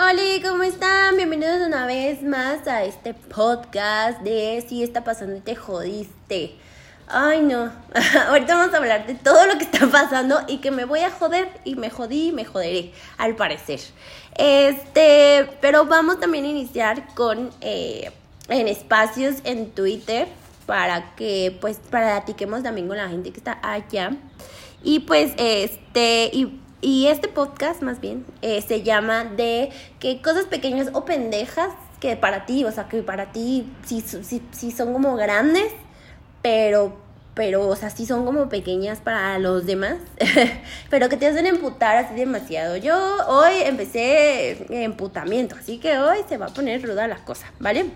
Hola, ¿cómo están? Bienvenidos una vez más a este podcast de Si está pasando y te jodiste. Ay, no. Ahorita vamos a hablar de todo lo que está pasando y que me voy a joder y me jodí y me joderé, al parecer. Este, pero vamos también a iniciar con eh, en espacios en Twitter para que pues platiquemos también con la gente que está allá. Y pues este, y, y este podcast más bien eh, se llama de que cosas pequeñas o pendejas que para ti, o sea, que para ti sí, sí, son como grandes, pero, pero, o sea, sí son como pequeñas para los demás, pero que te hacen emputar así demasiado. Yo hoy empecé emputamiento, así que hoy se va a poner ruda las cosas, ¿vale?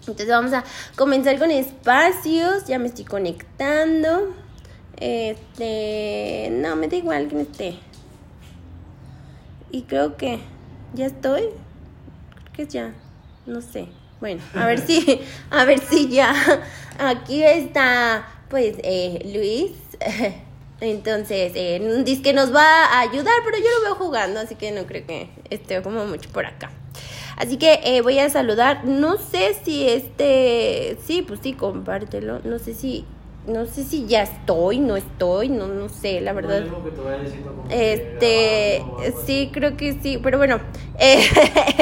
Entonces vamos a comenzar con espacios, ya me estoy conectando. Este, no, me da igual que esté. Y creo que ya estoy. Creo que ya, no sé. Bueno, a ver si, a ver si ya. Aquí está, pues, eh, Luis. Entonces, eh, dice que nos va a ayudar, pero yo lo veo jugando, así que no creo que esté como mucho por acá. Así que eh, voy a saludar. No sé si este. Sí, pues sí, compártelo. No sé si no sé si ya estoy, no estoy, no, no sé, la verdad. este, sí, creo que sí, pero bueno, eh,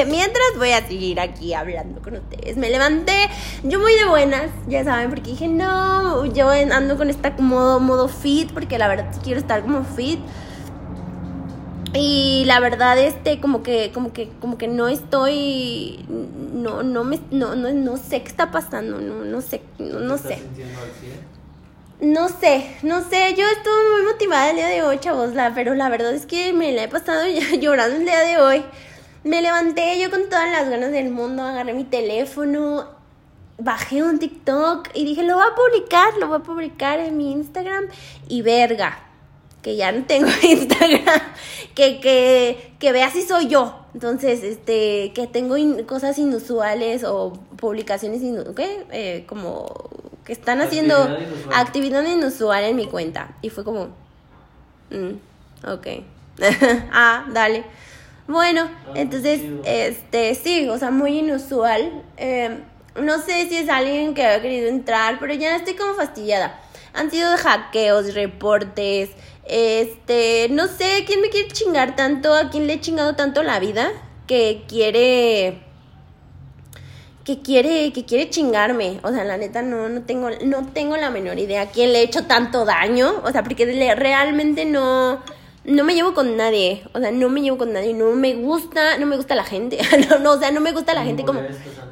mientras voy a seguir aquí hablando con ustedes. Me levanté, yo muy de buenas, ya saben, porque dije, no, yo ando con esta modo, modo fit, porque la verdad quiero estar como fit. Y la verdad, este, como que, como que, como que no estoy, no, no me, no, no, no sé qué está pasando, no, no sé, no, no sé. No sé, no sé, yo estuve muy motivada el día de hoy, chavos, la, pero la verdad es que me la he pasado llorando el día de hoy. Me levanté yo con todas las ganas del mundo, agarré mi teléfono, bajé un TikTok y dije, lo voy a publicar, lo voy a publicar en mi Instagram y verga, que ya no tengo Instagram, que, que, que vea si soy yo. Entonces, este, que tengo cosas inusuales o publicaciones inusuales, ¿qué? Eh, como que están haciendo actividad inusual. en mi cuenta. Y fue como, mm, ok. ah, dale. Bueno, ah, entonces, este, sí, o sea, muy inusual. Eh, no sé si es alguien que ha querido entrar, pero ya estoy como fastidiada. Han sido hackeos, reportes, este, no sé, ¿quién me quiere chingar tanto? ¿A quién le he chingado tanto la vida? Que quiere que quiere, que quiere chingarme. O sea, la neta no, no tengo, no tengo la menor idea a quién le he hecho tanto daño. O sea, porque realmente no, no me llevo con nadie. O sea, no me llevo con nadie. No me gusta, no me gusta la gente. no, no, o sea, no me gusta la gente como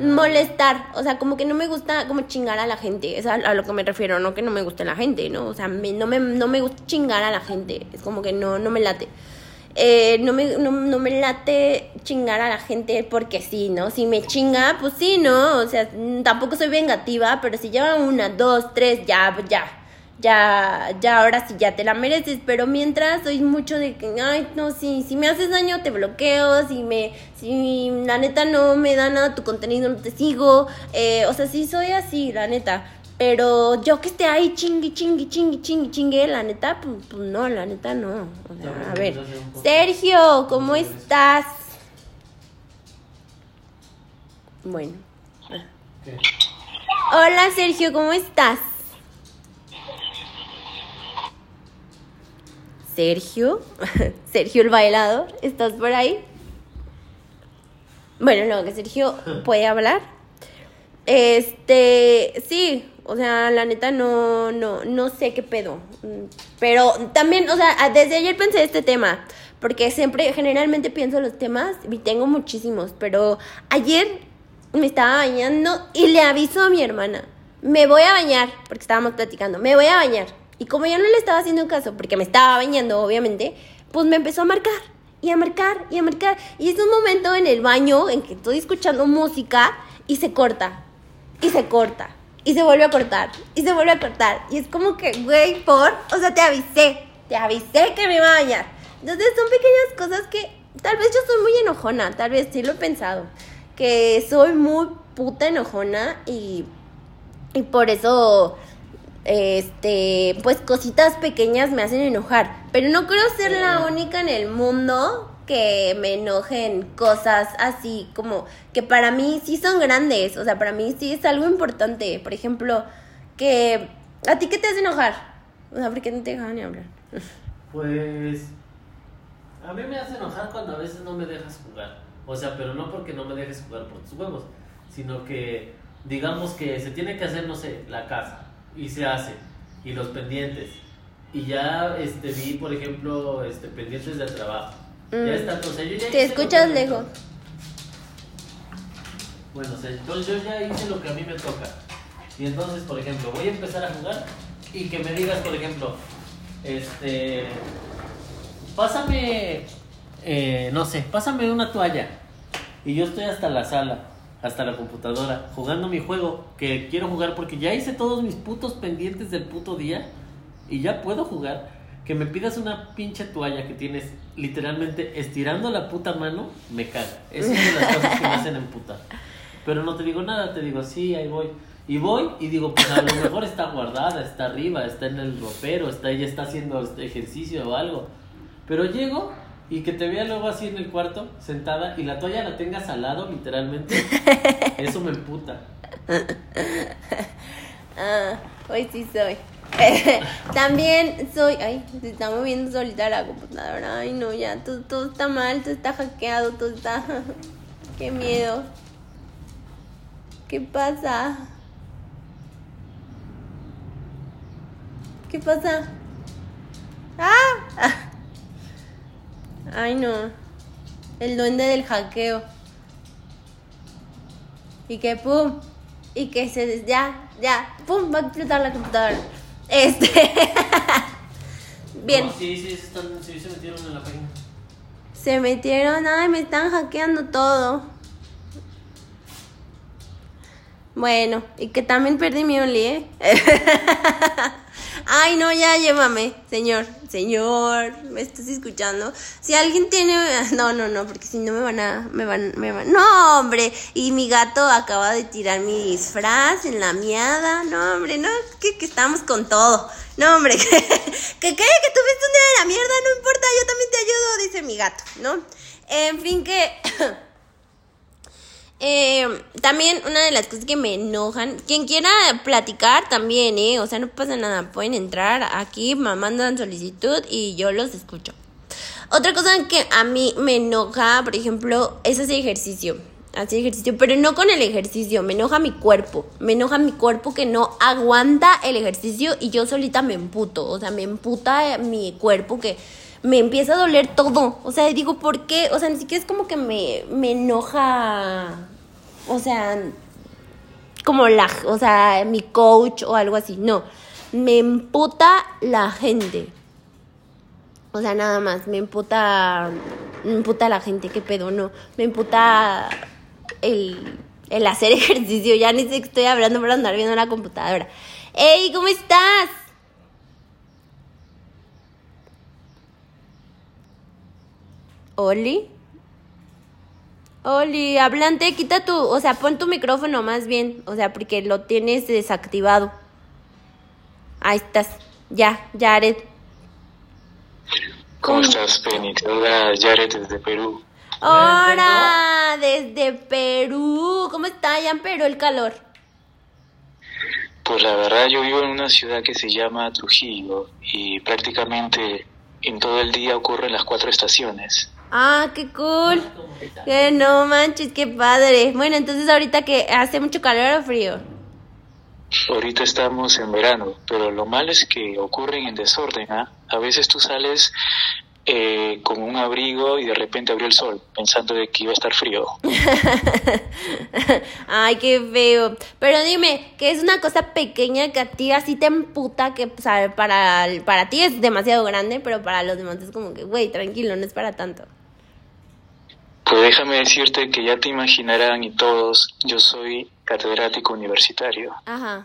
molestar. O sea, como que no me gusta como chingar a la gente. Es a, lo que me refiero, no que no me guste la gente, ¿no? O sea, no, me, no me gusta chingar a la gente. Es como que no, no me late. Eh, no, me, no, me late chingar a la gente porque sí, ¿no? Si me chinga, pues sí, ¿no? O sea, tampoco soy vengativa, pero si lleva una, dos, tres, ya, ya, ya, ya, ahora sí, ya te la mereces. Pero mientras soy mucho de que, ay, no, si, si me haces daño, te bloqueo, si me, si la neta no me da nada tu contenido, no te sigo. Eh, o sea, sí soy así, la neta. Pero yo que esté ahí chingui, chingui, chingui, chingui, chingue, la neta, pues, pues no, la neta no. a ver, Sergio, ¿cómo estás? Bueno. Hola Sergio, ¿cómo estás? Sergio, Sergio el bailador, ¿estás por ahí? Bueno, no, que Sergio puede hablar. Este, sí, o sea, la neta no, no, no sé qué pedo. Pero también, o sea, desde ayer pensé este tema. Porque siempre, generalmente pienso los temas y tengo muchísimos. Pero ayer me estaba bañando y le aviso a mi hermana. Me voy a bañar, porque estábamos platicando. Me voy a bañar. Y como yo no le estaba haciendo caso, porque me estaba bañando, obviamente, pues me empezó a marcar. Y a marcar, y a marcar. Y es un momento en el baño en que estoy escuchando música y se corta. Y se corta y se vuelve a cortar, y se vuelve a cortar. Y es como que, güey, por, o sea, te avisé, te avisé que me iba a bañar. Entonces son pequeñas cosas que tal vez yo soy muy enojona, tal vez sí lo he pensado, que soy muy puta enojona y, y por eso, este, pues cositas pequeñas me hacen enojar. Pero no creo ser la única en el mundo que me enojen cosas así como que para mí sí son grandes, o sea, para mí sí es algo importante. Por ejemplo, que a ti qué te hace enojar? O sea, ¿por qué no te dejan ni hablar? Pues a mí me hace enojar cuando a veces no me dejas jugar. O sea, pero no porque no me dejes jugar por tus huevos, sino que digamos que se tiene que hacer, no sé, la casa y se hace y los pendientes y ya este vi, por ejemplo, este pendientes del trabajo ya mm. está, entonces yo ya Te escuchas lejos. Bueno, entonces yo ya hice lo que a mí me toca. Y entonces, por ejemplo, voy a empezar a jugar y que me digas, por ejemplo, este, pásame, eh, no sé, pásame una toalla. Y yo estoy hasta la sala, hasta la computadora, jugando mi juego que quiero jugar porque ya hice todos mis putos pendientes del puto día y ya puedo jugar que me pidas una pinche toalla que tienes literalmente estirando la puta mano, me caga. Es una de las cosas que me hacen emputar. Pero no te digo nada, te digo, sí, ahí voy. Y voy y digo, pues a lo mejor está guardada, está arriba, está en el ropero, está ella está haciendo este ejercicio o algo. Pero llego y que te vea luego así en el cuarto, sentada, y la toalla la tengas al lado, literalmente, eso me emputa. Ah, hoy sí soy. también soy. Ay, se está moviendo solita la computadora. Ay, no, ya. Todo, todo está mal, todo está hackeado, todo está. Qué miedo. ¿Qué pasa? ¿Qué pasa? ¡Ah! Ay, no. El duende del hackeo. Y que pum. Y que se. Ya, ya. Pum, va a explotar la computadora. Este. Bien. sí, sí, sí, se metieron en la página. Se metieron, ay, me están hackeando todo. Bueno, y que también perdí mi Only, ¿eh? Ay, no, ya llévame, señor, señor, ¿me estás escuchando? Si alguien tiene, no, no, no, porque si no me van a, me van, me van, no, hombre, y mi gato acaba de tirar mi disfraz en la miada, no, hombre, no, que, que estamos con todo, no, hombre, que, que, que, que tuviste un día de la mierda, no importa, yo también te ayudo, dice mi gato, ¿no? En fin, que... Eh, también una de las cosas que me enojan, quien quiera platicar también, ¿eh? O sea, no pasa nada, pueden entrar aquí, me mandan solicitud y yo los escucho. Otra cosa que a mí me enoja, por ejemplo, es hacer ejercicio. Hacer ejercicio, pero no con el ejercicio, me enoja mi cuerpo. Me enoja mi cuerpo que no aguanta el ejercicio y yo solita me emputo. O sea, me emputa mi cuerpo que me empieza a doler todo. O sea, digo, ¿por qué? O sea, ni siquiera es como que me, me enoja o sea, como la, o sea, mi coach o algo así, no, me emputa la gente. O sea, nada más, me emputa, me emputa la gente, qué pedo, no, me emputa el, el hacer ejercicio, ya ni sé que estoy hablando para andar viendo la computadora. ¡Ey, ¿cómo estás? ¿Oli? Oli, hablante, quita tu, o sea, pon tu micrófono más bien, o sea, porque lo tienes desactivado. Ahí estás, ya, Jared. ¿Cómo, estás, Penny? Te habla Jared desde Perú. Hola, desde Perú. ¿Cómo está allá en Perú el calor? Pues la verdad yo vivo en una ciudad que se llama Trujillo y prácticamente en todo el día ocurren las cuatro estaciones. Ah, qué cool. Que no manches, qué padre. Bueno, entonces ahorita que hace mucho calor o frío. Ahorita estamos en verano, pero lo malo es que ocurren en desorden. ¿ah? A veces tú sales eh, con un abrigo y de repente abrió el sol, pensando de que iba a estar frío. Ay, qué feo. Pero dime, que es una cosa pequeña que a ti así te emputa, que para, para ti es demasiado grande, pero para los demás es como que, güey, tranquilo, no es para tanto. Pues déjame decirte que ya te imaginarán y todos, yo soy catedrático universitario. Ajá.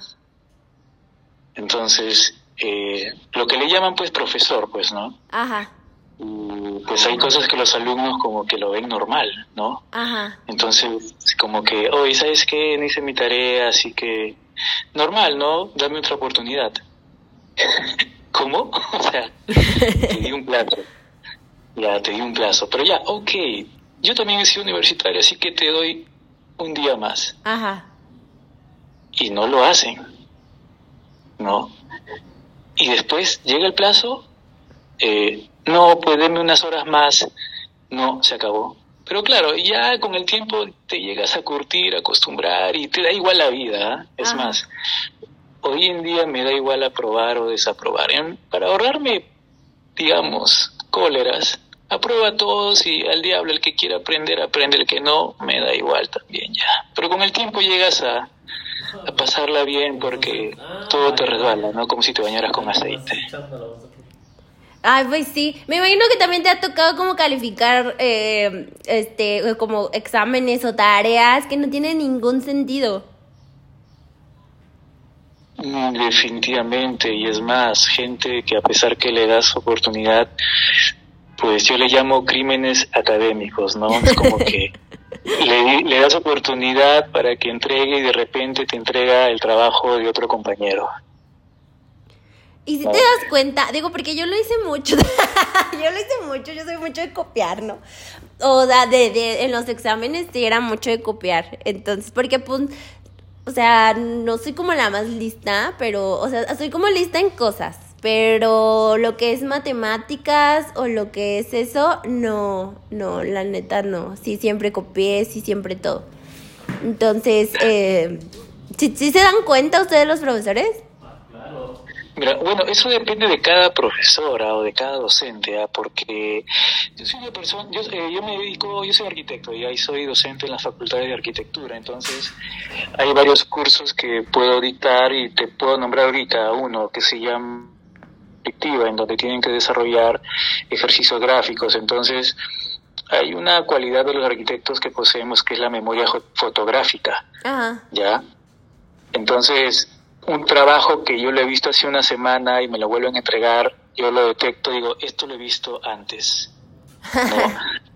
Entonces, eh, lo que le llaman pues profesor, pues, ¿no? Ajá. Y pues hay cosas que los alumnos como que lo ven normal, ¿no? Ajá. Entonces, como que, oye, ¿sabes qué? No hice mi tarea, así que normal, ¿no? Dame otra oportunidad. ¿Cómo? o sea, te di un plato ya te di un plazo, pero ya, ok, yo también he sido universitario, así que te doy un día más. Ajá. Y no lo hacen, ¿no? Y después llega el plazo, eh, no, pues denme unas horas más, no, se acabó. Pero claro, ya con el tiempo te llegas a curtir, a acostumbrar y te da igual la vida. ¿ah? Es más, hoy en día me da igual aprobar o desaprobar. Para ahorrarme, digamos, cóleras, aprueba a todos y al diablo el que quiera aprender, aprende, el que no, me da igual también ya. Pero con el tiempo llegas a, a pasarla bien porque todo te resbala, ¿no? Como si te bañaras con aceite. Ay, pues sí. Me imagino que también te ha tocado como calificar eh, este como exámenes o tareas que no tienen ningún sentido. Mm, definitivamente, y es más, gente que a pesar que le das oportunidad, pues yo le llamo crímenes académicos, ¿no? Es como que le, le das oportunidad para que entregue y de repente te entrega el trabajo de otro compañero. Y si te das cuenta, digo, porque yo lo hice mucho, yo lo hice mucho, yo soy mucho de copiar, ¿no? O sea, de, de, en los exámenes sí era mucho de copiar. Entonces, porque pues, o sea, no soy como la más lista, pero, o sea, soy como lista en cosas. Pero lo que es matemáticas o lo que es eso, no, no, la neta no. Sí, siempre copié, sí, siempre todo. Entonces, eh, ¿sí, ¿sí se dan cuenta ustedes los profesores? bueno, eso depende de cada profesora o de cada docente, ¿ah? porque yo soy una persona, yo, eh, yo, me dedico, yo soy arquitecto y ahí soy docente en las facultades de arquitectura, entonces hay varios cursos que puedo dictar y te puedo nombrar ahorita uno que se llama en donde tienen que desarrollar ejercicios gráficos, entonces hay una cualidad de los arquitectos que poseemos que es la memoria fotográfica, ¿ya? Entonces, un trabajo que yo lo he visto hace una semana y me lo vuelven a entregar, yo lo detecto, digo, esto lo he visto antes.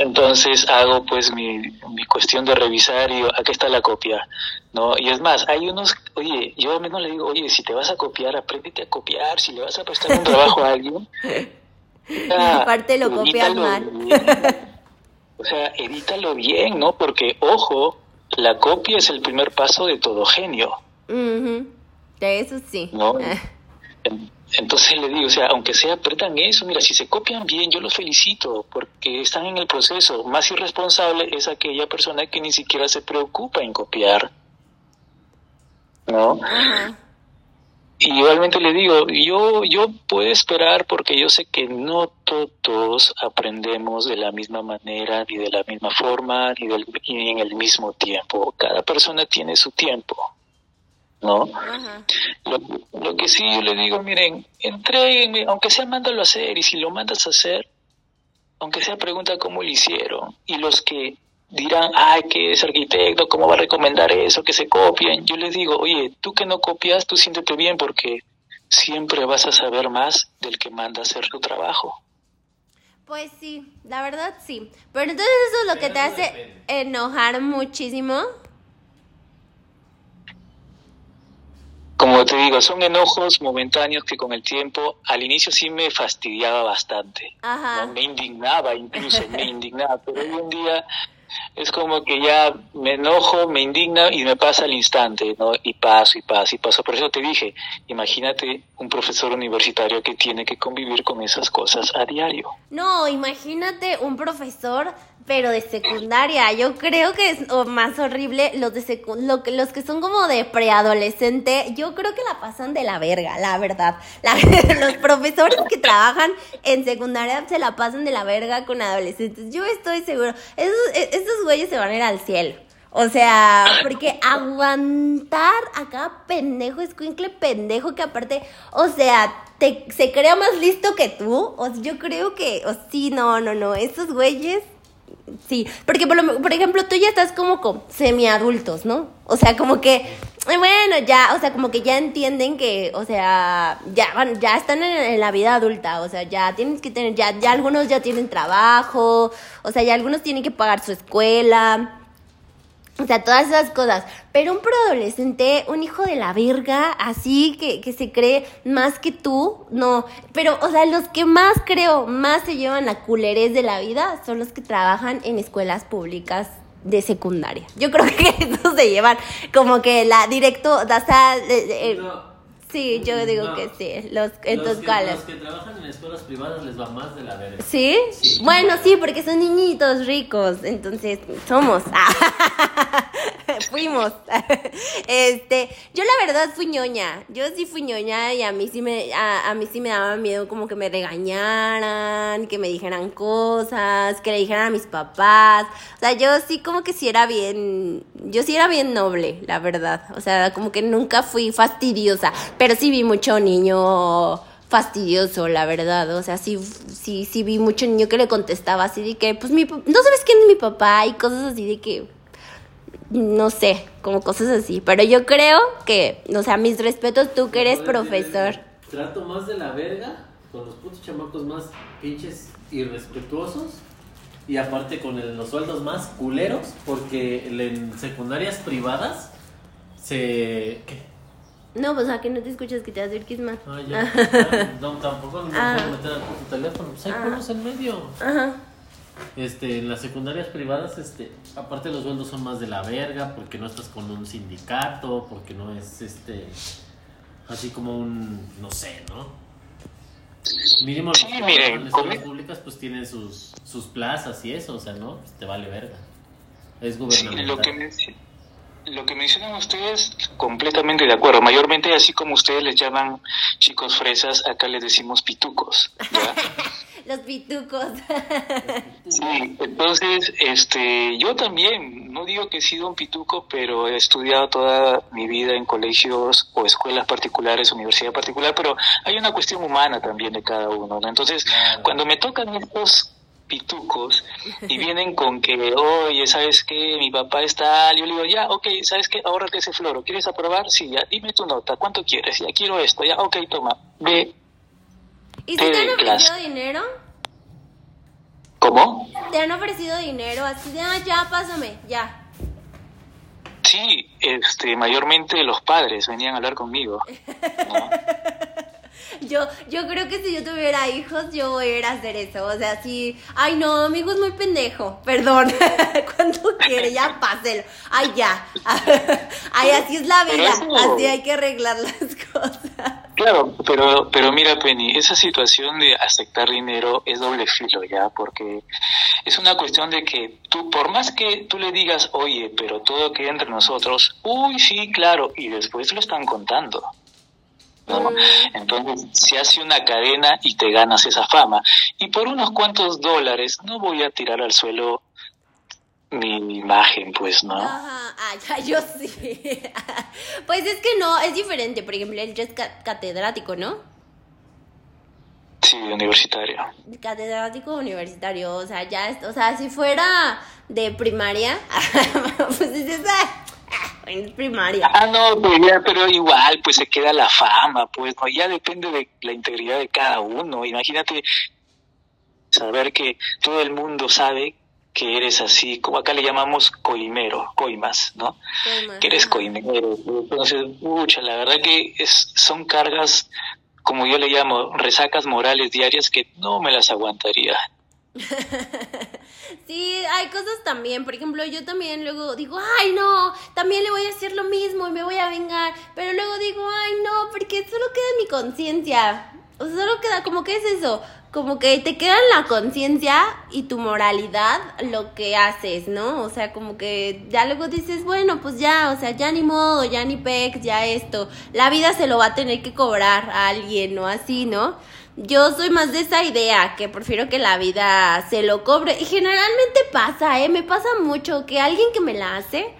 Entonces hago pues mi, mi cuestión de revisar y digo, aquí está la copia, ¿no? Y es más, hay unos, oye, yo al menos le digo, oye, si te vas a copiar, apréndete a copiar, si le vas a prestar un trabajo a alguien, aparte lo copias mal. O sea, edítalo bien, ¿no? Porque, ojo, la copia es el primer paso de todo genio. De eso sí. Entonces le digo, o sea, aunque sea, apretan eso, mira, si se copian bien, yo los felicito, porque están en el proceso. Más irresponsable es aquella persona que ni siquiera se preocupa en copiar. ¿No? Y igualmente le digo, yo, yo puedo esperar porque yo sé que no todos aprendemos de la misma manera, ni de la misma forma, ni, del, ni en el mismo tiempo. Cada persona tiene su tiempo. ¿No? Lo, que sí yo le digo, miren, entreguenme, aunque sea mándalo a hacer, y si lo mandas a hacer, aunque sea pregunta cómo lo hicieron, y los que dirán, ay, que es arquitecto, ¿cómo va a recomendar eso? Que se copien. Yo les digo, oye, tú que no copias, tú siéntete bien porque siempre vas a saber más del que manda a hacer tu trabajo. Pues sí, la verdad sí. Pero entonces eso es lo que te hace enojar muchísimo. Como te digo, son enojos momentáneos que con el tiempo al inicio sí me fastidiaba bastante. Me indignaba incluso, me indignaba, pero hoy en día es como que ya me enojo, me indigna y me pasa al instante, ¿no? Y paso y paso y paso. Por eso te dije, imagínate un profesor universitario que tiene que convivir con esas cosas a diario. No, imagínate un profesor pero de secundaria. Yo creo que es más horrible los de lo que, los que son como de preadolescente. Yo creo que la pasan de la verga, la verdad. los profesores que trabajan en secundaria se la pasan de la verga con adolescentes. Yo estoy seguro. Esos, e, esos güeyes se van a ir al cielo. O sea, porque aguantar acá pendejo, escuincle pendejo que aparte, o sea, te, se crea más listo que tú. O yo creo que, o sí, no, no, no, esos güeyes Sí, porque por, por ejemplo tú ya estás como con semiadultos, ¿no? O sea, como que, bueno, ya, o sea, como que ya entienden que, o sea, ya ya están en, la vida adulta, o sea, ya tienes que tener, ya, ya algunos ya tienen trabajo, o sea, ya algunos tienen que pagar su escuela. O sea, todas esas cosas. Pero un preadolescente, un hijo de la verga, así que, que se cree más que tú, no. Pero, o sea, los que más creo, más se llevan la culerez de la vida son los que trabajan en escuelas públicas de secundaria. Yo creo que esos se llevan como que la directo, o sea, Sí, yo digo que sí. Los, los, que, los que trabajan en escuelas privadas les va más de la verga. ¿Sí? Bueno, sí, porque son niñitos ricos. Entonces, somos. Fuimos. este, yo la verdad fui ñoña. Yo sí fui ñoña y a mí sí me, a, a mí sí me daba miedo como que me regañaran, que me dijeran cosas, que le dijeran a mis papás. O sea, yo sí como que sí era bien, yo sí era bien noble, la verdad. O sea, como que nunca fui fastidiosa pero sí vi mucho niño fastidioso, la verdad. O sea, sí, sí, sí vi mucho niño que le contestaba así de que, pues, mi, no sabes quién es mi papá y cosas así de que, no sé, como cosas así. Pero yo creo que, o sea, mis respetos, tú que eres profesor. Trato más de la verga con los putos chamacos más pinches irrespetuosos y aparte con los sueldos más culeros porque en secundarias privadas se... ¿qué? No, pues a que no te escuchas que te acerques más. Ah, ya. No, tampoco me ah. puedo meter a tu teléfono. Pues hay ah. en medio. Ajá. Este, en las secundarias privadas, este, aparte los sueldos son más de la verga, porque no estás con un sindicato, porque no es este así como un, no sé, ¿no? Mínimo sí, miren, las escuelas públicas pues tienen sus, sus plazas y eso, o sea, ¿no? Pues te vale verga. Es gubernamental. lo que me lo que mencionan ustedes, completamente de acuerdo. Mayormente, así como ustedes les llaman chicos fresas, acá les decimos pitucos. Los pitucos. sí, entonces, este, yo también, no digo que he sido un pituco, pero he estudiado toda mi vida en colegios o escuelas particulares, universidad particular, pero hay una cuestión humana también de cada uno. Entonces, cuando me tocan estos pitucos y vienen con que, oye, ¿sabes qué? Mi papá está... Yo le digo, ya, ok, ¿sabes qué? que ese floro. ¿Quieres aprobar? Sí, ya, dime tu nota. ¿Cuánto quieres? Ya quiero esto. Ya, ok, toma. Ve. ¿Y si te han ofrecido dinero? ¿Cómo? ¿Te han ofrecido dinero? Así de, ah, ya, pásame, ya. Sí, este, mayormente los padres venían a hablar conmigo. yo, yo creo que si yo tuviera hijos, yo voy a ir a hacer eso. O sea, si, ay no, amigo es muy pendejo, perdón, cuando quiere, ya páselo. Ay, ya. ay, así es la vida, así hay que arreglar las cosas. Claro, pero, pero mira, Penny, esa situación de aceptar dinero es doble filo, ¿ya? Porque es una cuestión de que tú, por más que tú le digas, oye, pero todo queda entre nosotros, uy, sí, claro, y después lo están contando. Entonces se hace una cadena y te ganas esa fama. Y por unos cuantos dólares no voy a tirar al suelo mi imagen, pues, ¿no? Ajá, ah, ya, yo sí. pues es que no, es diferente. Por ejemplo, él es catedrático, ¿no? Sí, universitario. Catedrático universitario, o sea, ya, o sea, si fuera de primaria, pues es esa en primaria. Ah, no, pues pero igual, pues se queda la fama, pues, ¿no? Ya depende de la integridad de cada uno. Imagínate saber que todo el mundo sabe que eres así, como acá le llamamos coimero, coimas, ¿no? que eres coimero. Entonces, mucha, la verdad que es, son cargas, como yo le llamo, resacas morales diarias que no me las aguantaría. sí, hay cosas también. Por ejemplo, yo también luego digo, ay, no, también le voy a hacer lo mismo y me voy a vengar. Pero luego digo, ay, no, porque solo queda en mi conciencia. O sea, solo queda, como que es eso, como que te queda la conciencia y tu moralidad lo que haces, ¿no? O sea, como que ya luego dices, bueno, pues ya, o sea, ya ni modo, ya ni pex, ya esto. La vida se lo va a tener que cobrar a alguien o así, ¿no? Yo soy más de esa idea, que prefiero que la vida se lo cobre. Y generalmente pasa, ¿eh? Me pasa mucho que alguien que me la hace,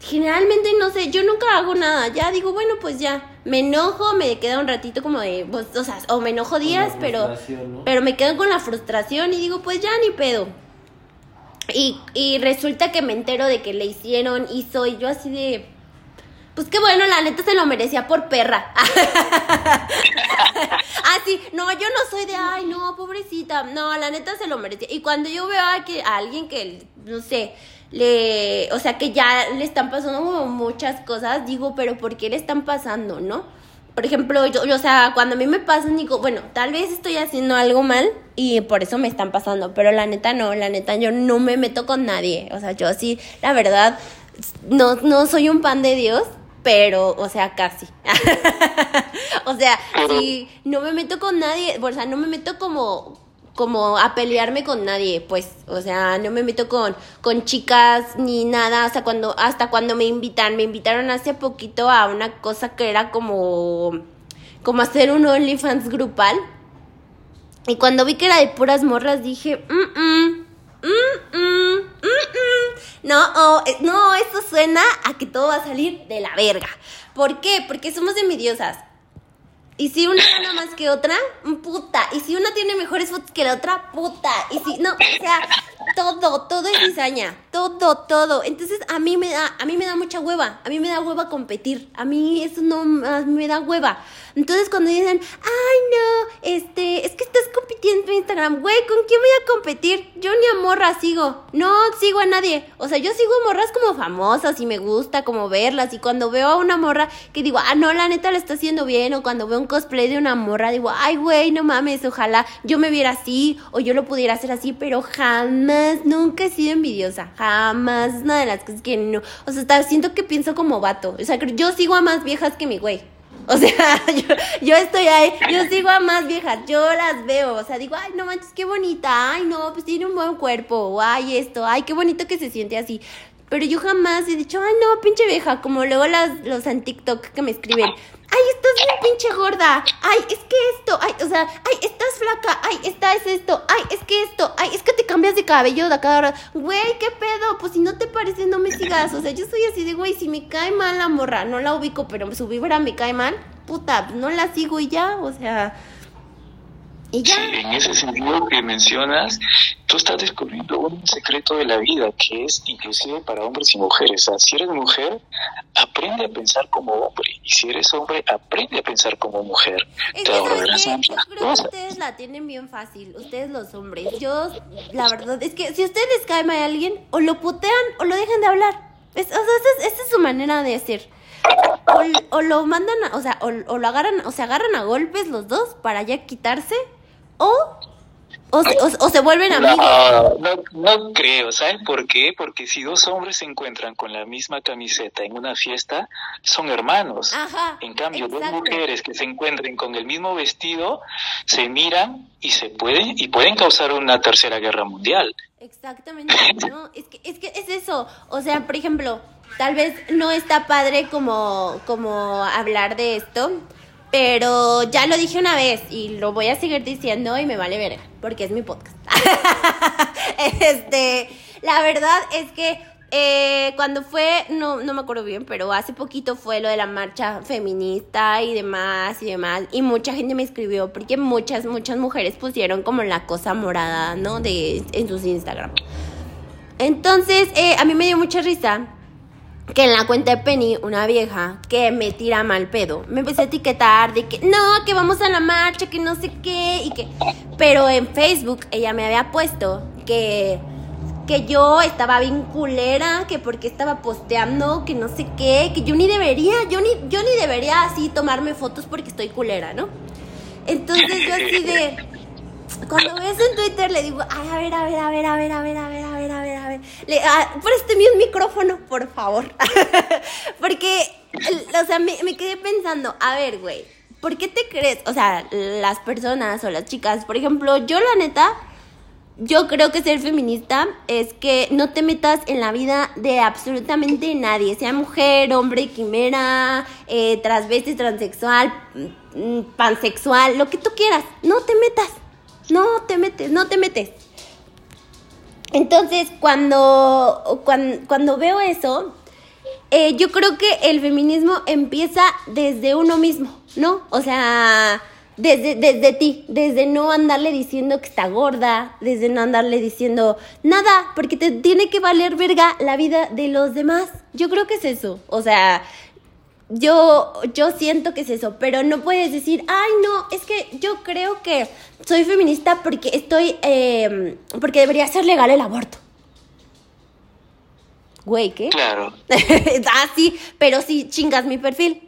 generalmente no sé, yo nunca hago nada. Ya digo, bueno, pues ya. Me enojo, me queda un ratito como de, pues, o sea, o me enojo días, pero, pero me quedo con la frustración y digo, pues ya ni pedo. Y, y resulta que me entero de que le hicieron, hizo, y yo así de Pues qué bueno, la neta se lo merecía por perra. ah, sí, no, yo no soy de, ay, no, pobrecita. No, la neta se lo merecía. Y cuando yo veo a, que, a alguien que, no sé, le, o sea, que ya le están pasando muchas cosas, digo, pero ¿por qué le están pasando, no? Por ejemplo, yo, o sea, cuando a mí me pasan, digo, bueno, tal vez estoy haciendo algo mal y por eso me están pasando, pero la neta no, la neta yo no me meto con nadie, o sea, yo sí, la verdad, no, no soy un pan de Dios, pero, o sea, casi. o sea, si no me meto con nadie, o sea, no me meto como como a pelearme con nadie, pues, o sea, no me meto con, con chicas ni nada, o sea, cuando, hasta cuando me invitan, me invitaron hace poquito a una cosa que era como, como hacer un OnlyFans grupal, y cuando vi que era de puras morras dije, mm, mm, mm, no, oh, eh, no, eso suena a que todo va a salir de la verga. ¿Por qué? Porque somos envidiosas. Y si una gana más que otra, puta. Y si una tiene mejores fotos que la otra, puta. Y si, no, o sea, todo, todo es cizaña. Todo, todo. Entonces a mí me da, a mí me da mucha hueva. A mí me da hueva competir. A mí eso no me da hueva. Entonces cuando dicen, ay no, este, es que estás compitiendo en Instagram, güey, ¿con quién voy a competir? Yo ni a morras sigo, no sigo a nadie. O sea, yo sigo a morras como famosas y me gusta como verlas. Y cuando veo a una morra que digo, ah, no, la neta la está haciendo bien. O cuando veo un cosplay de una morra, digo, ay, güey, no mames, ojalá yo me viera así o yo lo pudiera hacer así, pero jamás, nunca he sido envidiosa, jamás, una de las cosas que no, o sea, hasta siento que pienso como vato, o sea, yo sigo a más viejas que mi güey. O sea, yo, estoy ahí, yo sigo a más viejas, yo las veo, o sea, digo, ay, no manches, qué bonita, ay, no, pues tiene un buen cuerpo, ay, esto, ay, qué bonito que se siente así. Pero yo jamás he dicho, ay, no, pinche vieja, como luego las, los en TikTok que me escriben, ay, estás bien pinche gorda, ay, es que esto, ay, o sea, ay, estás flaca, ay, esta es esto, ay, es que esto, ay, es que te cambias de cabello de cada hora, güey, qué pedo, pues si no te parece, no me sigas, o sea, yo soy así de, güey, si me cae mal la morra, no la ubico, pero su vibra me cae mal, puta, no la sigo y ya, o sea... ¿Y ya? en ese sentido que mencionas, tú estás descubriendo un secreto de la vida que es inclusive para hombres y mujeres. O sea, si eres mujer, aprende a pensar como hombre. Y si eres hombre, aprende a pensar como mujer. Te Yo creo que ustedes la tienen bien fácil, ustedes los hombres. Yo, la verdad, es que si ustedes caen mal a alguien, o lo putean o lo dejan de hablar. Es, o sea, esa es, su manera de decir. O, lo mandan, o sea, o, o, lo agarran, o se agarran a golpes los dos para ya quitarse, o o se, vuelven amigos. No, no, creo, ¿sabes por qué? Porque si dos hombres se encuentran con la misma camiseta en una fiesta, son hermanos. en cambio, dos mujeres que se encuentren con el mismo vestido, se miran y se pueden, y pueden causar una tercera guerra mundial. Exactamente, no, es que, es que es eso. O sea, por ejemplo, tal vez no está padre como, como hablar de esto, pero ya lo dije una vez y lo voy a seguir diciendo y me vale ver, porque es mi podcast. este, la verdad es que eh, cuando fue, no, no me acuerdo bien, pero hace poquito fue lo de la marcha feminista y demás y demás. Y mucha gente me escribió porque muchas, muchas mujeres pusieron como la cosa morada, ¿no? De, en sus Instagram. Entonces, eh, a mí me dio mucha risa que en la cuenta de Penny, una vieja que me tira mal pedo, me empecé a etiquetar de que no, que vamos a la marcha, que no sé qué, y que. Pero en Facebook ella me había puesto que, que yo estaba bien culera, que porque estaba posteando, que no sé qué, que yo ni debería, yo ni, yo ni debería así tomarme fotos porque estoy culera, ¿no? Entonces yo así de cuando ves en Twitter le digo, Ay, a ver, a ver, a ver, a ver, a ver, a ver, a ver, a ver, a ver. Le, ah, un micrófono, por favor. Porque, o sea, me, me quedé pensando, a ver, güey, ¿por qué te crees? O sea, las personas o las chicas, por ejemplo, yo la neta, yo creo que ser feminista es que no te metas en la vida de absolutamente nadie, sea mujer, hombre, quimera, eh, transvesti, transexual, mm, pansexual, lo que tú quieras, no te metas. No te metes, no te metes. Entonces, cuando, cuando, veo eso, eh, yo creo que el feminismo empieza desde uno mismo, ¿no? O sea, desde, desde ti, desde no andarle diciendo que está gorda, desde no andarle diciendo nada, porque te tiene que valer verga la vida de los demás. Yo creo que es eso. O sea, yo, yo siento que es eso, pero no puedes decir, ay, no, es que yo creo que soy feminista porque estoy, em, porque debería ser legal el aborto. Güey, ¿qué? Claro. ah, sí, pero sí, chingas mi perfil.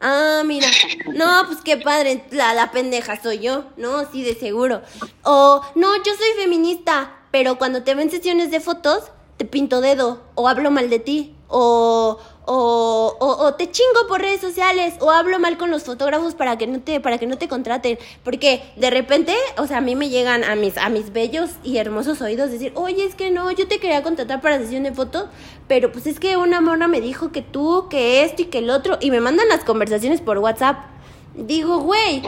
Ah, mira. No, pues qué padre, la, la pendeja soy yo. No, sí, de seguro. O, no, yo soy feminista, pero cuando te ven sesiones de fotos, te pinto dedo, o hablo mal de ti, o, o, o, te chingo por redes sociales o hablo mal con los fotógrafos para que no te para que no te contraten porque de repente o sea a mí me llegan a mis a mis bellos y hermosos oídos decir oye es que no yo te quería contratar para sesión de fotos pero pues es que una mona me dijo que tú que esto y que el otro y me mandan las conversaciones por WhatsApp digo güey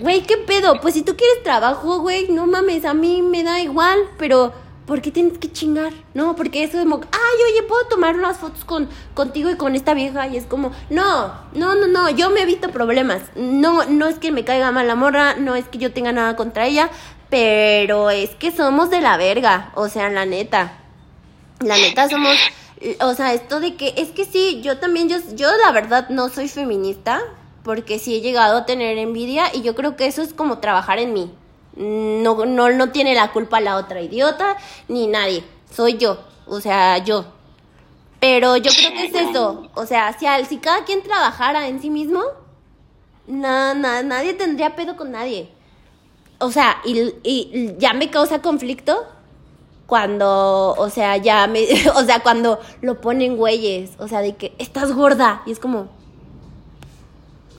güey qué pedo pues si tú quieres trabajo güey no mames a mí me da igual pero ¿por qué tienes que chingar? No, porque eso es como, ay, oye, ¿puedo tomar unas fotos con, contigo y con esta vieja? Y es como, no, no, no, no, yo me evito problemas. No, no es que me caiga mal la morra, no es que yo tenga nada contra ella, pero es que somos de la verga, o sea, la neta. La neta somos, o sea, esto de que, es que sí, yo también, yo, yo la verdad no soy feminista, porque sí he llegado a tener envidia y yo creo que eso es como trabajar en mí. No, no, no tiene la culpa la otra idiota, ni nadie. Soy yo. O sea, yo. Pero yo creo que es eso. O sea, si, al, si cada quien trabajara en sí mismo, nada, nadie tendría pedo con nadie. O sea, y, y ya me causa conflicto cuando, o sea, ya me, o sea, cuando lo ponen güeyes, o sea, de que estás gorda y es como,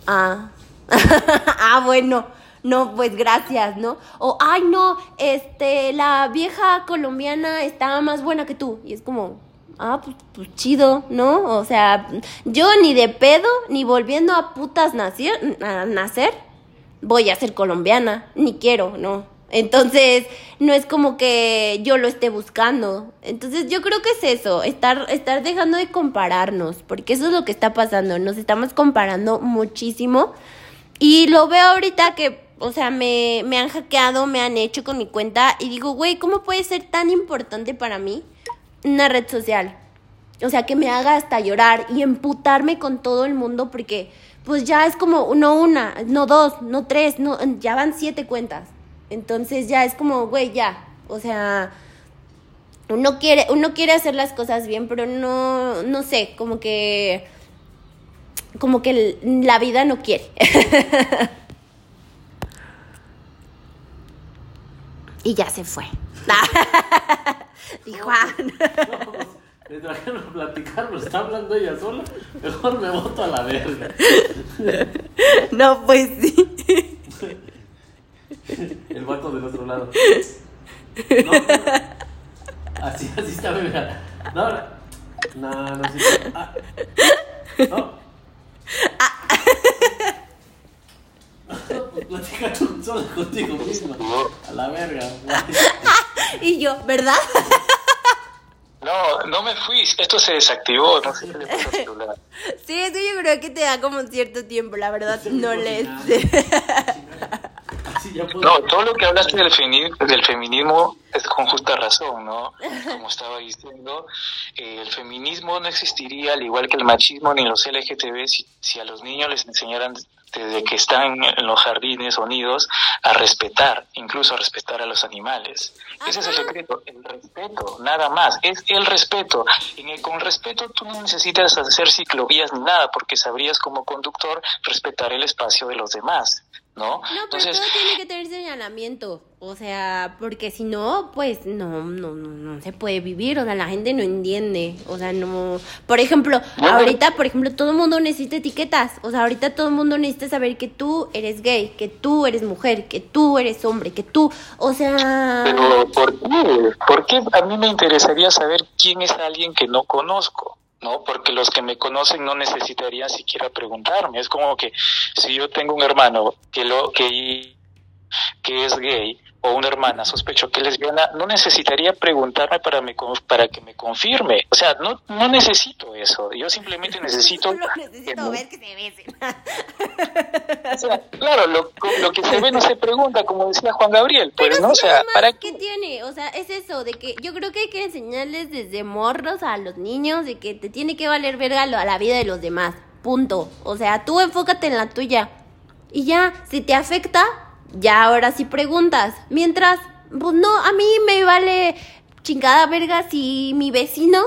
ah, ah, bueno, no, pues gracias, ¿no? O, ay, no, este, la vieja colombiana está más buena que tú. Y es como, ah, pues, pues chido, ¿no? O sea, yo ni de pedo, ni volviendo a putas nacer, nacer, voy a ser colombiana, ni quiero, ¿no? Entonces, no es como que yo lo esté buscando. Entonces, yo creo que es eso, estar, estar dejando de compararnos, porque eso es lo que está pasando, nos estamos comparando muchísimo. Y lo veo ahorita que o sea, me, me han hackeado, me han hecho con mi cuenta y digo, güey, ¿cómo puede ser tan importante para mí una red social? O sea, que me haga hasta llorar y emputarme con todo el mundo porque pues ya es como no una, no dos, no tres, no, ya van siete cuentas. Entonces ya es como, güey, ya. O sea, uno quiere, uno quiere hacer las cosas bien, pero no, no sé, como que, como que la vida no quiere. Y ya se fue. y Juan. Le trajeron a platicar, pero está hablando ella sola. Mejor me boto a la verga. No, pues sí. El vato del otro lado. No, así, así está, mira. No, no, no, sí. Ah, no. Ah. Tú sola contigo mismo. A la verga. y yo, ¿verdad? No, no me fui. Esto se desactivó. No sé qué le pasa al celular. Sí, eso yo creo que te da como cierto tiempo. La verdad, no le. No, todo lo que hablaste del, del feminismo es con justa razón, ¿no? Como estaba diciendo, eh, el feminismo no existiría, al igual que el machismo ni los LGTB, si, si a los niños les enseñaran desde que están en los jardines o nidos a respetar, incluso a respetar a los animales. Ese es el secreto, el respeto, nada más, es el respeto. En el, con respeto tú no necesitas hacer ciclovías ni nada, porque sabrías como conductor respetar el espacio de los demás. ¿No? No, pero todo tiene que tener señalamiento, o sea, porque si no, pues no, no, no, no se puede vivir, o sea, la gente no entiende, o sea, no, por ejemplo, ahorita, por ejemplo, todo el mundo necesita etiquetas, o sea, ahorita todo el mundo necesita saber que tú eres gay, que tú eres mujer, que tú eres hombre, que tú, o sea... Pero, ¿por qué? ¿Por qué a mí me interesaría saber quién es alguien que no conozco? ¿No? Porque los que me conocen no necesitarían siquiera preguntarme. Es como que si yo tengo un hermano que lo que es gay o una hermana sospecho que es lesbiana, no necesitaría preguntarme para, me, para que me confirme. O sea, no, no necesito eso. Yo simplemente necesito... necesito ver que se besen. claro, lo, lo, que se ve no se pregunta, como decía Juan Gabriel. Pues, ¿no? O sea, ¿para qué tiene? O sea, es eso, de que yo creo que hay que enseñarles desde morros a los niños de que te tiene que valer verga a la vida de los demás. punto. O sea, tú enfócate en la tuya. Y ya, si te afecta, ya ahora sí preguntas. Mientras, pues no, a mí me vale chingada verga si mi vecino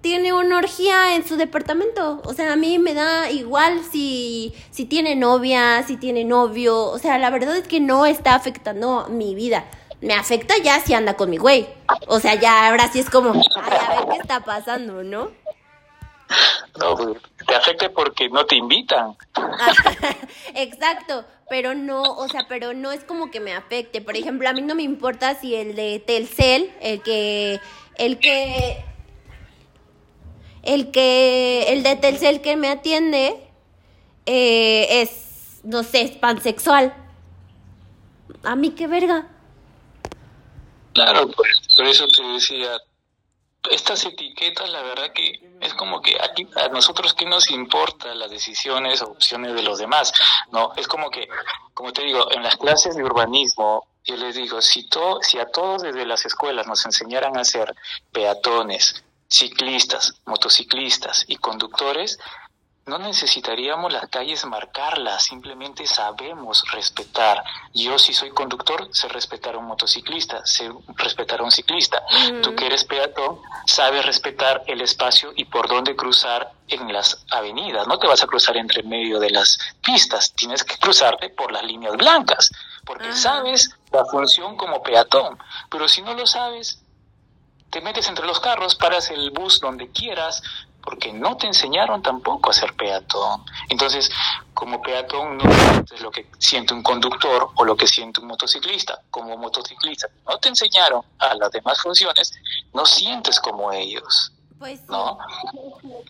tiene una orgía en su departamento. O sea, a mí me da igual si, si tiene novia, si tiene novio. O sea, la verdad es que no está afectando mi vida. Me afecta ya si anda con mi güey. O sea, ya ahora sí es como, ay, a ver qué está pasando, ¿no? No, te afecta porque no te invitan. Exacto, pero no, o sea, pero no es como que me afecte. Por ejemplo, a mí no me importa si el de Telcel, el que, el que el que, el de Telcel que me atiende eh, es, no sé, es pansexual. A mí qué verga. Claro, pues, por eso te decía, estas etiquetas, la verdad que es como que aquí a nosotros qué nos importa las decisiones o opciones de los demás, ¿no? Es como que, como te digo, en las clases de urbanismo, yo les digo, si, to, si a todos desde las escuelas nos enseñaran a ser peatones, ciclistas, motociclistas y conductores, no necesitaríamos las calles marcarlas, simplemente sabemos respetar. Yo si soy conductor, sé respetar a un motociclista, sé respetar a un ciclista. Tú que eres peatón, sabes respetar el espacio y por dónde cruzar en las avenidas. No te vas a cruzar entre medio de las pistas, tienes que cruzarte por las líneas blancas, porque sabes la función como peatón. Pero si no lo sabes, te metes entre los carros, paras el bus donde quieras, porque no te enseñaron tampoco a ser peatón. Entonces, como peatón no es lo que siente un conductor o lo que siente un motociclista. Como motociclista no te enseñaron a las demás funciones, no sientes como ellos. Pues ¿no?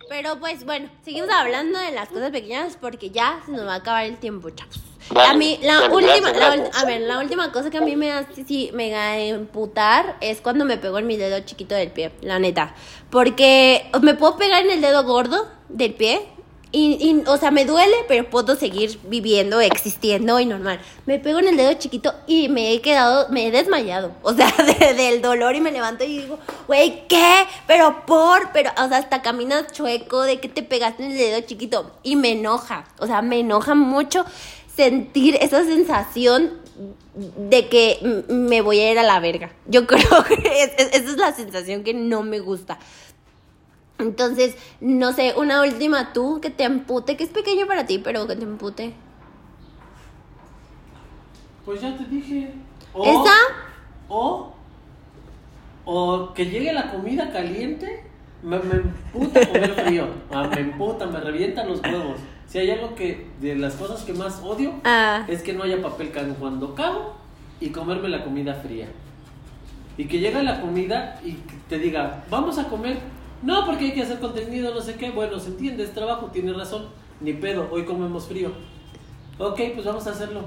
Pero pues bueno, seguimos hablando de las cosas pequeñas porque ya se nos va a acabar el tiempo, chavos. A mí, la última, a ver, la última cosa que a mí me hace sí, me a emputar es cuando me pego en mi dedo chiquito del pie, la neta. Porque me puedo pegar en el dedo gordo del pie y, y, o sea, me duele, pero puedo seguir viviendo, existiendo y normal. Me pego en el dedo chiquito y me he quedado, me he desmayado. O sea, del dolor y me levanto y digo, güey, ¿qué? Pero por, pero, o sea, hasta caminas chueco de que te pegaste en el dedo chiquito. Y me enoja, o sea, me enoja mucho sentir esa sensación de que me voy a ir a la verga. Yo creo que esa es la sensación que no me gusta. Entonces, no sé, una última tú que te ampute, que es pequeño para ti, pero que te ampute. Pues ya te dije. ¿Esa? O, o que llegue la comida caliente, me, me emputa comer frío. Ah, me emputa, me revientan los huevos. Si hay algo que, de las cosas que más odio, ah. es que no haya papel cuando cago y comerme la comida fría. Y que llega la comida y te diga, vamos a comer. No, porque hay que hacer contenido, no sé qué. Bueno, se entiende, es trabajo, tiene razón. Ni pedo, hoy comemos frío. Ok, pues vamos a hacerlo.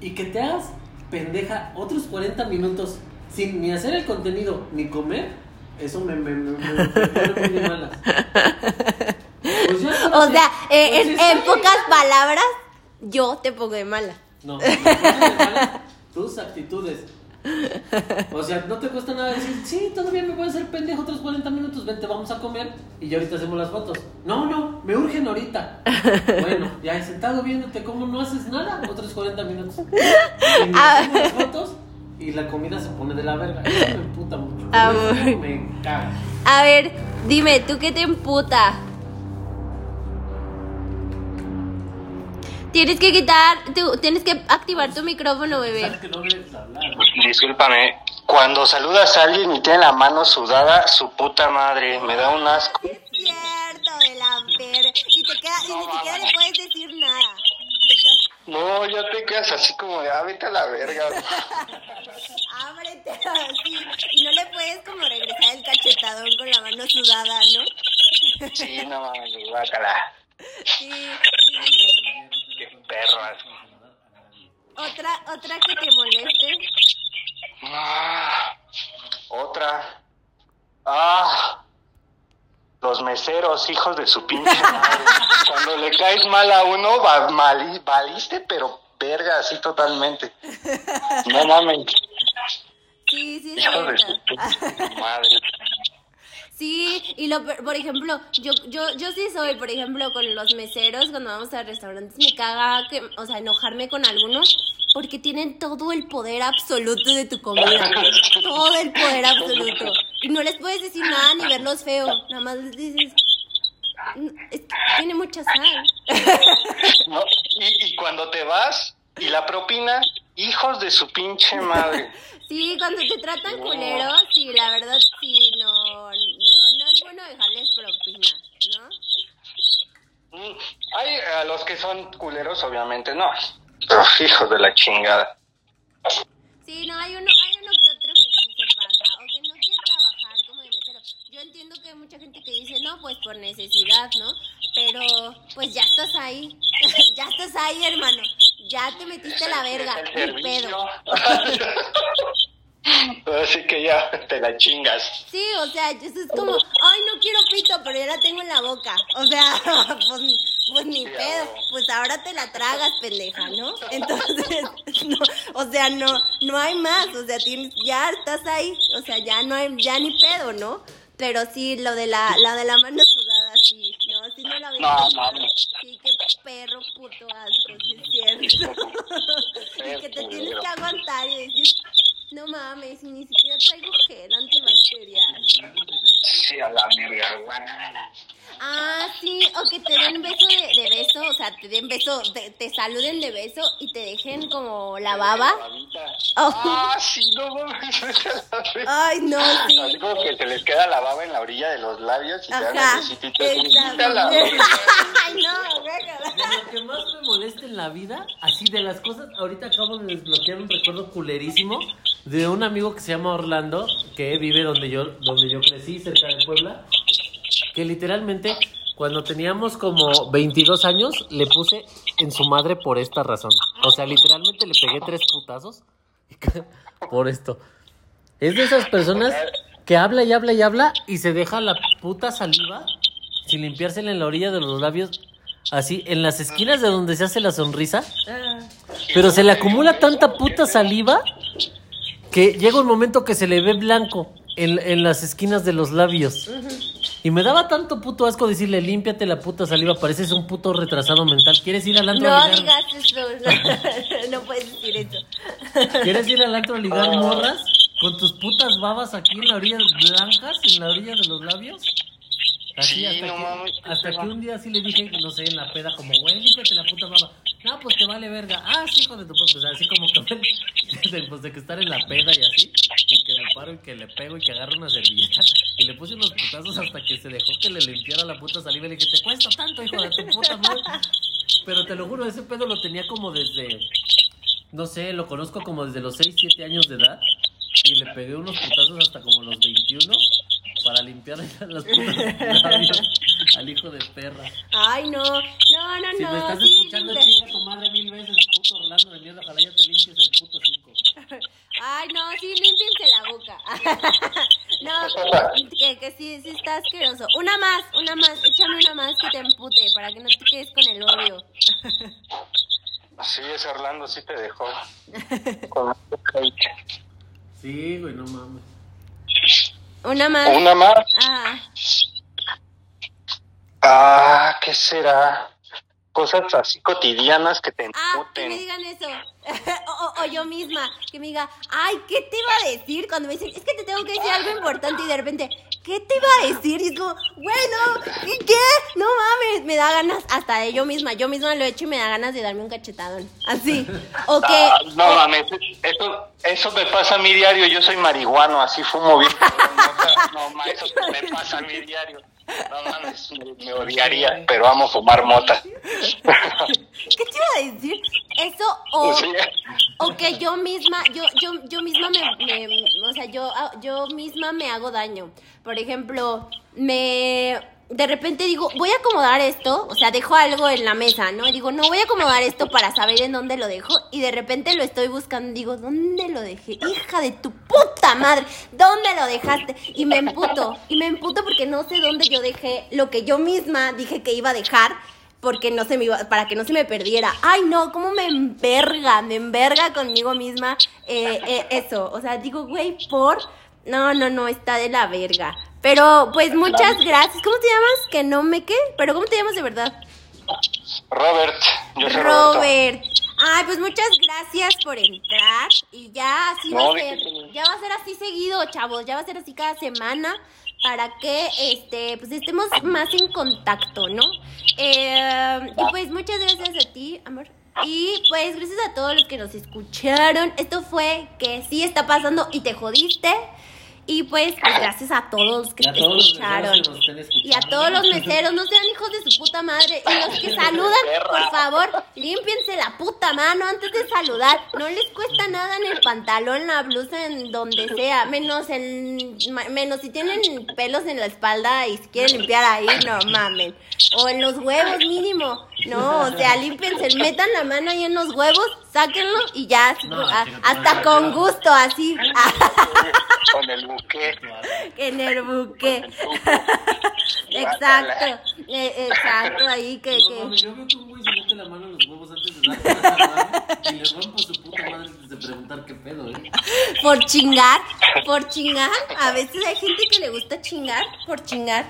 Y que te hagas pendeja otros 40 minutos sin ni hacer el contenido ni comer, eso me, me, me, me pone muy malas. Pues o sea, eh, pues en, pocas palabras, yo te pongo de mala. No, de mala tus actitudes. O sea, no te cuesta nada decir, sí, todavía me voy a hacer pendejo otros 40 minutos, vente, vamos a comer y ya ahorita hacemos las fotos. No, no, me urgen ahorita. Bueno, ya he sentado viéndote cómo no haces nada, otros 40 minutos. Y me hacemos las fotos y la comida se pone de la verga. Eso me emputa mucho. me caga. A ver, dime, ¿tú qué te emputa? Tienes que quitar, tienes que activar tu micrófono, bebé. Discúlpame, cuando saludas a alguien y tiene la mano sudada, su puta madre, me da un asco. Es cierto, de la verga. Y, te queda, y ni siquiera le puedes decir nada. No, ya te quedas así como de, ah, a la verga. Ábrete así. Y no le puedes como regresar el cachetadón con la mano sudada, ¿no? Sí, no mames, guácala. Sí, perras. ¿Otra, otra que te moleste? Ah, otra. Ah, los meseros, hijos de su pinche madre. Cuando le caes mal a uno, va, mal, valiste, pero verga, así totalmente. No mames. Sí, sí, hijos de su madre. Sí, y lo, por ejemplo, yo, yo, yo sí soy, por ejemplo, con los meseros, cuando vamos a restaurantes, me caga, que, o sea, enojarme con algunos, porque tienen todo el poder absoluto de tu comida, todo el poder absoluto. Y no les puedes decir nada ni verlos feo, nada más les dices, tiene mucha sal. y, y cuando te vas, y la propina, hijos de su pinche madre. Sí, cuando te tratan culeros, sí, la verdad, sí, no, es bueno dejarles propina, ¿no? Mm, hay a los que son culeros, obviamente, no. hijos de la chingada. Sí, no, hay uno, hay uno que otro que sí se pasa, o que no quiere trabajar como de mesero. Yo entiendo que hay mucha gente que dice, no, pues por necesidad, ¿no? Pero, pues ya estás ahí, ya estás ahí, hermano. Ya te metiste la verga, ni pedo. Así que ya te la chingas. Sí, o sea, es como, ay, no quiero pito, pero ya la tengo en la boca. O sea, pues, pues ni pedo, pues ahora te la tragas, pendeja, ¿no? Entonces, no, o sea, no, no hay más, o sea, tienes, ya estás ahí, o sea, ya no hay, ya ni pedo, ¿no? Pero sí, lo de la, la de la mano sudada, sí, no, sí no la. No, no, Sí, qué perro puto asco, sí es cierto. y que te tienes que aguantar y decir, no mames, ni siquiera traigo gel antibacterial. Sí, a la mierda, Ah, sí, o que te den beso de, beso, o sea, te den beso, te, saluden de beso y te dejen como la baba. Oh. Ah, sí, no mames. Ay, no, sí. Así como que se les queda la baba en la orilla de los labios y Ajá, te dan el Ay, no, Lo que más me molesta en la vida, así de las cosas, ahorita acabo de desbloquear un recuerdo culerísimo de un amigo que se llama Orlando, que vive donde yo, donde yo crecí, cerca de Puebla, que literalmente cuando teníamos como 22 años le puse en su madre por esta razón. O sea, literalmente le pegué tres putazos por esto. Es de esas personas que habla y habla y habla y se deja la puta saliva sin limpiársela en la orilla de los labios, así, en las esquinas de donde se hace la sonrisa. Pero se le acumula tanta puta saliva que llega un momento que se le ve blanco en, las esquinas de los labios. Y me daba tanto puto asco decirle, límpiate la puta saliva, pareces un puto retrasado mental. ¿Quieres ir al antro no a ligar? digas eso, no, puedes decir eso. ¿Quieres ir al antro a ligar morras con tus putas babas aquí en la orilla blancas, en la orilla de los labios? Así, hasta, que, hasta que un día así le dije, no sé, en la peda, como, güey, límpiate la puta baba. No, pues te vale verga. Ah, sí, hijo de tu puta. Pues así como que, pues de que estar en la peda y así, y que me paro y que le pego y que agarro una servilleta. Y le puse unos putazos hasta que se dejó que le limpiara la puta saliva y le dije, te cuesta tanto, hijo de tu puta madre. Pero te lo juro, ese pedo lo tenía como desde, no sé, lo conozco como desde los 6, 7 años de edad. Y le pegué unos putazos hasta como los 21 para limpiar las putas al hijo de perra. Ay, no, no, no, si no. Si me estás escuchando, chinga tu madre mil veces, puto Orlando de mierda, ojalá ya te limpies el puto cinco. Ay, no, sí, límpiense la boca. no, que, que sí, sí está asqueroso. Una más, una más, échame una más que te empute para que no te quedes con el odio. Sí, ese Orlando sí te dejó. sí, güey, no mames. Una más. Una más. Ah. Ah, ¿qué será? Cosas así cotidianas que te Ah, que me digan eso. o, yo misma, que me diga, ay, ¿qué te iba a decir? Cuando me dicen, es que te tengo que decir algo importante y de repente, ¿qué te iba a decir? Y es como, bueno, ¿qué? No mames, me da ganas, hasta de yo misma, yo misma lo he hecho y me da ganas de darme un cachetadón. Así. O que. Ah, no mames, eso, eso me pasa a mi diario, yo soy marihuano, así fumo bien. no, mames, eso me pasa a mi diario. No mames, me, odiaría, pero amo fumar mota. ¿Qué te iba a decir? Eso o, o que yo misma, yo, yo, yo misma me, o sea, yo, yo misma me hago daño. Por ejemplo, me de repente digo, voy a acomodar esto, o sea, dejo algo en la mesa, ¿no? Y digo, no, voy a acomodar esto para saber en dónde lo dejo. Y de repente lo estoy buscando, digo, ¿dónde lo dejé? Hija de tu puta madre, ¿dónde lo dejaste? Y me emputo, y me emputo porque no sé dónde yo dejé lo que yo misma dije que iba a dejar. Porque no se me iba, para que no se me perdiera. Ay, no, cómo me enverga, me enverga conmigo misma eh, eh, eso. O sea, digo, güey, por. No, no, no, está de la verga. Pero pues muchas gracias. ¿Cómo te llamas? Que no me qué, pero ¿cómo te llamas de verdad? Robert. Yo soy Robert. Ay, pues muchas gracias por entrar y ya así va a ser, ya va a ser así seguido, chavos, ya va a ser así cada semana para que este pues estemos más en contacto, ¿no? Eh, y pues muchas gracias a ti, amor. Y pues gracias a todos los que nos escucharon. Esto fue que sí está pasando y te jodiste. Y pues, pues, gracias a todos los que te escucharon. y a todos los meseros, no sean hijos de su puta madre. Y los que saludan, por favor, límpiense la puta mano antes de saludar. No les cuesta nada en el pantalón, la blusa, en donde sea. Menos en, menos si tienen pelos en la espalda y si quieren limpiar ahí, no mamen. O en los huevos mínimo. No, o sea, límpiense, metan la mano ahí en los huevos, sáquenlo y ya, hasta con gusto, así. Con el buque. En el buque. exacto, eh, exacto, ahí que... que... yo veo que un güey se mete la mano en los huevos antes de darle la mano y le rompo su puta madre antes de preguntar qué pedo, ¿eh? Por chingar, por chingar. A veces hay gente que le gusta chingar por chingar.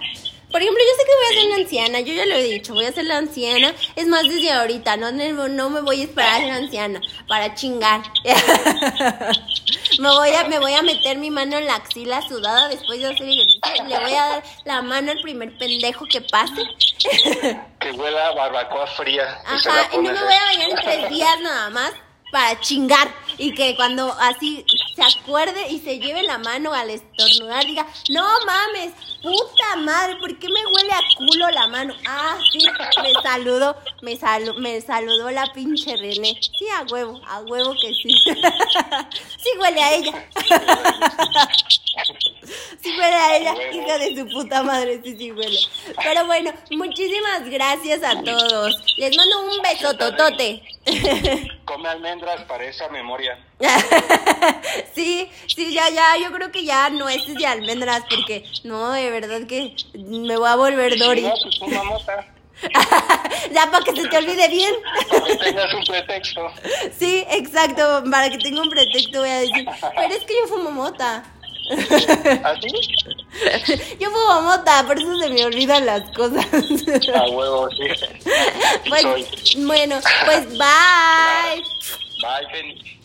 Por ejemplo, yo sé que voy a ser la anciana, yo ya lo he dicho, voy a ser la anciana. Es más, desde ahorita, no, no me voy a esperar a ser anciana para chingar. me, voy a, me voy a meter mi mano en la axila sudada después de hacer ejercicio. Le voy a dar la mano al primer pendejo que pase. que huela a barbacoa fría. Ajá, y no me voy a bañar en tres días nada más para chingar y que cuando así se acuerde y se lleve la mano al estornudar diga, no mames, puta madre, ¿por qué me huele a culo la mano? Ah, sí, me saludó, me, salu me saludó la pinche René. Sí, a huevo, a huevo que sí. sí huele a ella. sí huele a ella, hija de su puta madre, sí, sí huele. Pero bueno, muchísimas gracias a todos. Les mando un beso totote. Come almendras para esa memoria. sí, sí, ya, ya, yo creo que ya nueces de almendras, porque no, de verdad que me voy a volver Dory. No, pues mota. ya para que se te olvide bien. Para que tengas un pretexto. Sí, exacto, para que tenga un pretexto voy a decir, pero es que yo fumo mota. ¿Así? ¿Ah, yo fumo mota, por eso se me olvidan las cosas. A huevo, sí. Pues, bueno, pues bye. Bye, Penny.